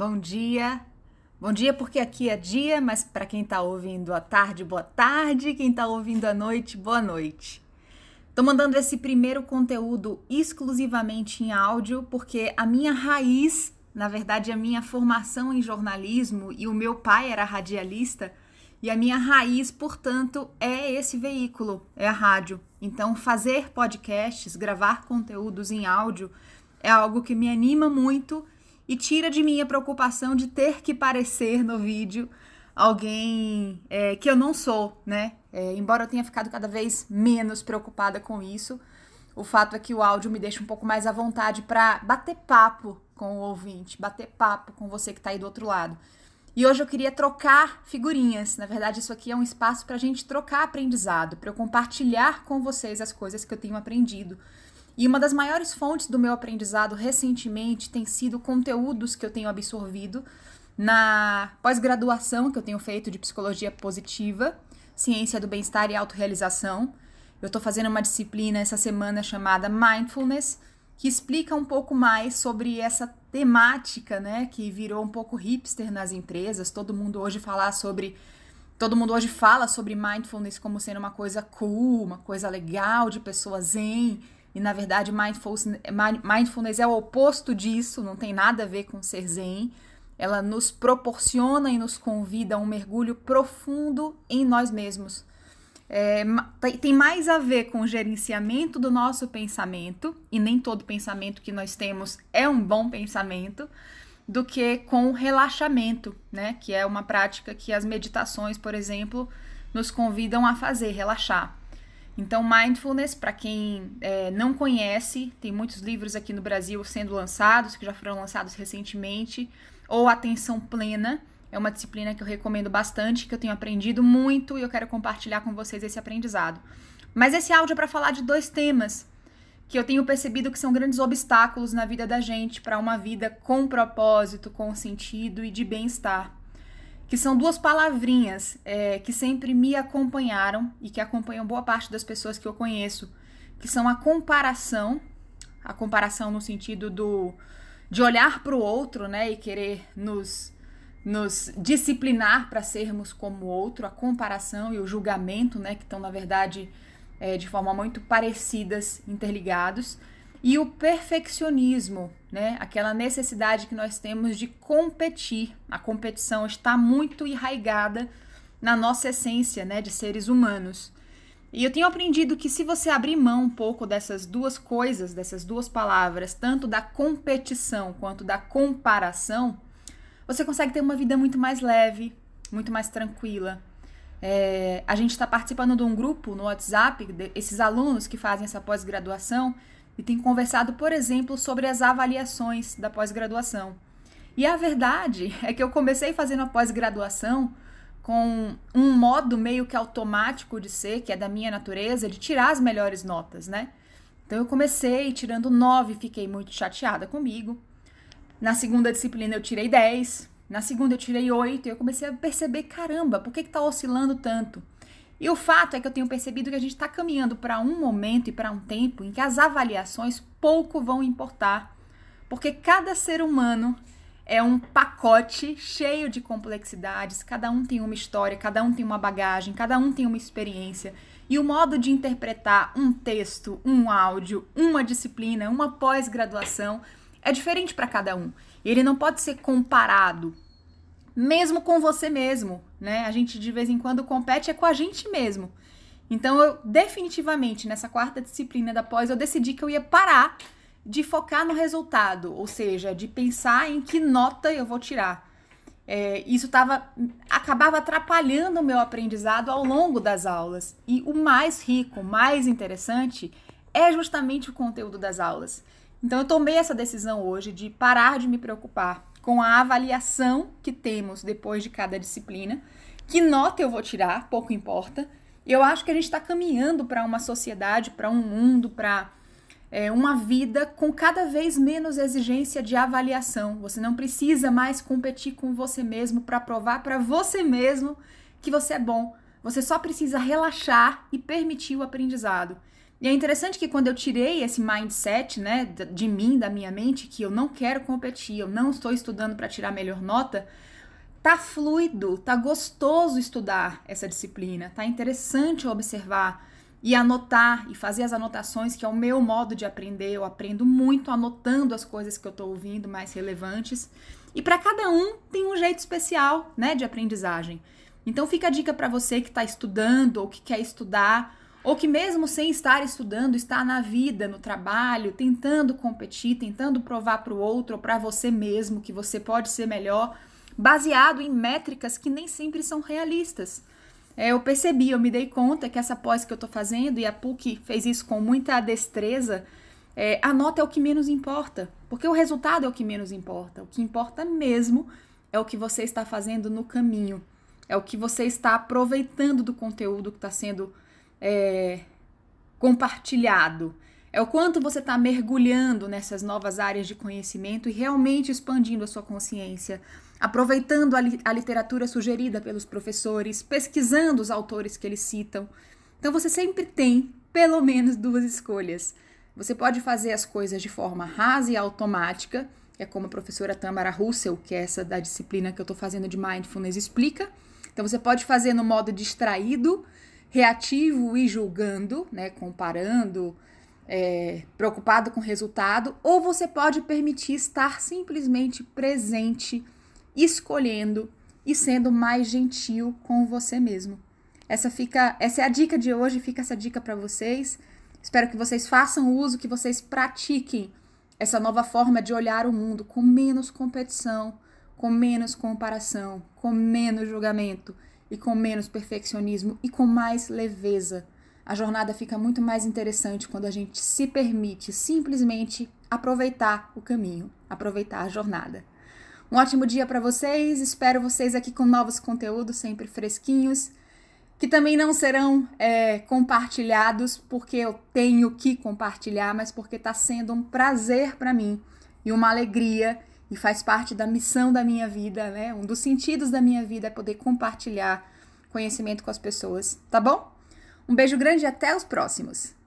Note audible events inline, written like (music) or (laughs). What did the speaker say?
bom dia. Bom dia porque aqui é dia, mas para quem está ouvindo à tarde, boa tarde. Quem está ouvindo à noite, boa noite. Estou mandando esse primeiro conteúdo exclusivamente em áudio porque a minha raiz, na verdade, a minha formação em jornalismo e o meu pai era radialista e a minha raiz, portanto, é esse veículo, é a rádio. Então, fazer podcasts, gravar conteúdos em áudio é algo que me anima muito e tira de mim a preocupação de ter que parecer no vídeo alguém é, que eu não sou, né? É, embora eu tenha ficado cada vez menos preocupada com isso, o fato é que o áudio me deixa um pouco mais à vontade para bater papo com o ouvinte, bater papo com você que está aí do outro lado. E hoje eu queria trocar figurinhas. Na verdade, isso aqui é um espaço para a gente trocar aprendizado, para eu compartilhar com vocês as coisas que eu tenho aprendido e uma das maiores fontes do meu aprendizado recentemente tem sido conteúdos que eu tenho absorvido na pós-graduação que eu tenho feito de psicologia positiva, ciência do bem-estar e autorrealização. Eu estou fazendo uma disciplina essa semana chamada Mindfulness, que explica um pouco mais sobre essa temática, né, que virou um pouco hipster nas empresas. Todo mundo hoje fala sobre todo mundo hoje fala sobre mindfulness como sendo uma coisa cool, uma coisa legal de pessoas zen e na verdade, mindfulness é o oposto disso, não tem nada a ver com ser zen. Ela nos proporciona e nos convida a um mergulho profundo em nós mesmos. É, tem mais a ver com o gerenciamento do nosso pensamento, e nem todo pensamento que nós temos é um bom pensamento, do que com o relaxamento, né? Que é uma prática que as meditações, por exemplo, nos convidam a fazer, relaxar. Então, mindfulness, para quem é, não conhece, tem muitos livros aqui no Brasil sendo lançados, que já foram lançados recentemente, ou Atenção Plena, é uma disciplina que eu recomendo bastante, que eu tenho aprendido muito e eu quero compartilhar com vocês esse aprendizado. Mas esse áudio é para falar de dois temas que eu tenho percebido que são grandes obstáculos na vida da gente para uma vida com propósito, com sentido e de bem-estar que são duas palavrinhas é, que sempre me acompanharam e que acompanham boa parte das pessoas que eu conheço, que são a comparação, a comparação no sentido do de olhar para o outro, né, e querer nos nos disciplinar para sermos como o outro, a comparação e o julgamento, né, que estão na verdade é, de forma muito parecidas, interligados e o perfeccionismo, né? Aquela necessidade que nós temos de competir. A competição está muito enraigada na nossa essência, né, de seres humanos. E eu tenho aprendido que se você abrir mão um pouco dessas duas coisas, dessas duas palavras, tanto da competição quanto da comparação, você consegue ter uma vida muito mais leve, muito mais tranquila. É, a gente está participando de um grupo no WhatsApp, esses alunos que fazem essa pós-graduação, e tem conversado, por exemplo, sobre as avaliações da pós-graduação. E a verdade (laughs) é que eu comecei fazendo a pós-graduação com um modo meio que automático de ser, que é da minha natureza, de tirar as melhores notas, né? Então eu comecei tirando nove, fiquei muito chateada comigo. Na segunda disciplina eu tirei 10, na segunda eu tirei 8 e eu comecei a perceber, caramba, por que que tá oscilando tanto? E o fato é que eu tenho percebido que a gente está caminhando para um momento e para um tempo em que as avaliações pouco vão importar, porque cada ser humano é um pacote cheio de complexidades, cada um tem uma história, cada um tem uma bagagem, cada um tem uma experiência. E o modo de interpretar um texto, um áudio, uma disciplina, uma pós-graduação é diferente para cada um. Ele não pode ser comparado mesmo com você mesmo, né? A gente de vez em quando compete é com a gente mesmo. Então eu definitivamente nessa quarta disciplina da pós eu decidi que eu ia parar de focar no resultado, ou seja, de pensar em que nota eu vou tirar. É, isso tava, acabava atrapalhando o meu aprendizado ao longo das aulas. E o mais rico, mais interessante é justamente o conteúdo das aulas. Então eu tomei essa decisão hoje de parar de me preocupar com a avaliação que temos depois de cada disciplina. Que nota eu vou tirar, pouco importa. Eu acho que a gente está caminhando para uma sociedade, para um mundo, para é, uma vida com cada vez menos exigência de avaliação. Você não precisa mais competir com você mesmo para provar para você mesmo que você é bom. Você só precisa relaxar e permitir o aprendizado. E é interessante que quando eu tirei esse mindset, né, de mim, da minha mente, que eu não quero competir, eu não estou estudando para tirar melhor nota, tá fluido, tá gostoso estudar essa disciplina, tá interessante observar e anotar e fazer as anotações, que é o meu modo de aprender. Eu aprendo muito anotando as coisas que eu estou ouvindo mais relevantes. E para cada um tem um jeito especial, né, de aprendizagem. Então fica a dica para você que está estudando ou que quer estudar, ou que mesmo sem estar estudando, está na vida, no trabalho, tentando competir, tentando provar para o outro ou para você mesmo que você pode ser melhor, baseado em métricas que nem sempre são realistas. É, eu percebi, eu me dei conta que essa pós que eu estou fazendo, e a PUC fez isso com muita destreza, é, a nota é o que menos importa, porque o resultado é o que menos importa. O que importa mesmo é o que você está fazendo no caminho, é o que você está aproveitando do conteúdo que está sendo é, compartilhado. É o quanto você está mergulhando nessas novas áreas de conhecimento e realmente expandindo a sua consciência, aproveitando a, li a literatura sugerida pelos professores, pesquisando os autores que eles citam. Então você sempre tem pelo menos duas escolhas. Você pode fazer as coisas de forma rasa e automática, é como a professora Tamara Russell, que é essa da disciplina que eu estou fazendo de Mindfulness, explica. Então você pode fazer no modo distraído, reativo e julgando, né, comparando, é, preocupado com o resultado, ou você pode permitir estar simplesmente presente, escolhendo e sendo mais gentil com você mesmo. Essa fica, essa é a dica de hoje, fica essa dica para vocês. Espero que vocês façam uso, que vocês pratiquem essa nova forma de olhar o mundo com menos competição, com menos comparação, com menos julgamento e com menos perfeccionismo e com mais leveza. A jornada fica muito mais interessante quando a gente se permite simplesmente aproveitar o caminho, aproveitar a jornada. Um ótimo dia para vocês, espero vocês aqui com novos conteúdos sempre fresquinhos, que também não serão é, compartilhados porque eu tenho que compartilhar, mas porque está sendo um prazer para mim e uma alegria e faz parte da missão da minha vida, né? Um dos sentidos da minha vida é poder compartilhar conhecimento com as pessoas, tá bom? Um beijo grande e até os próximos!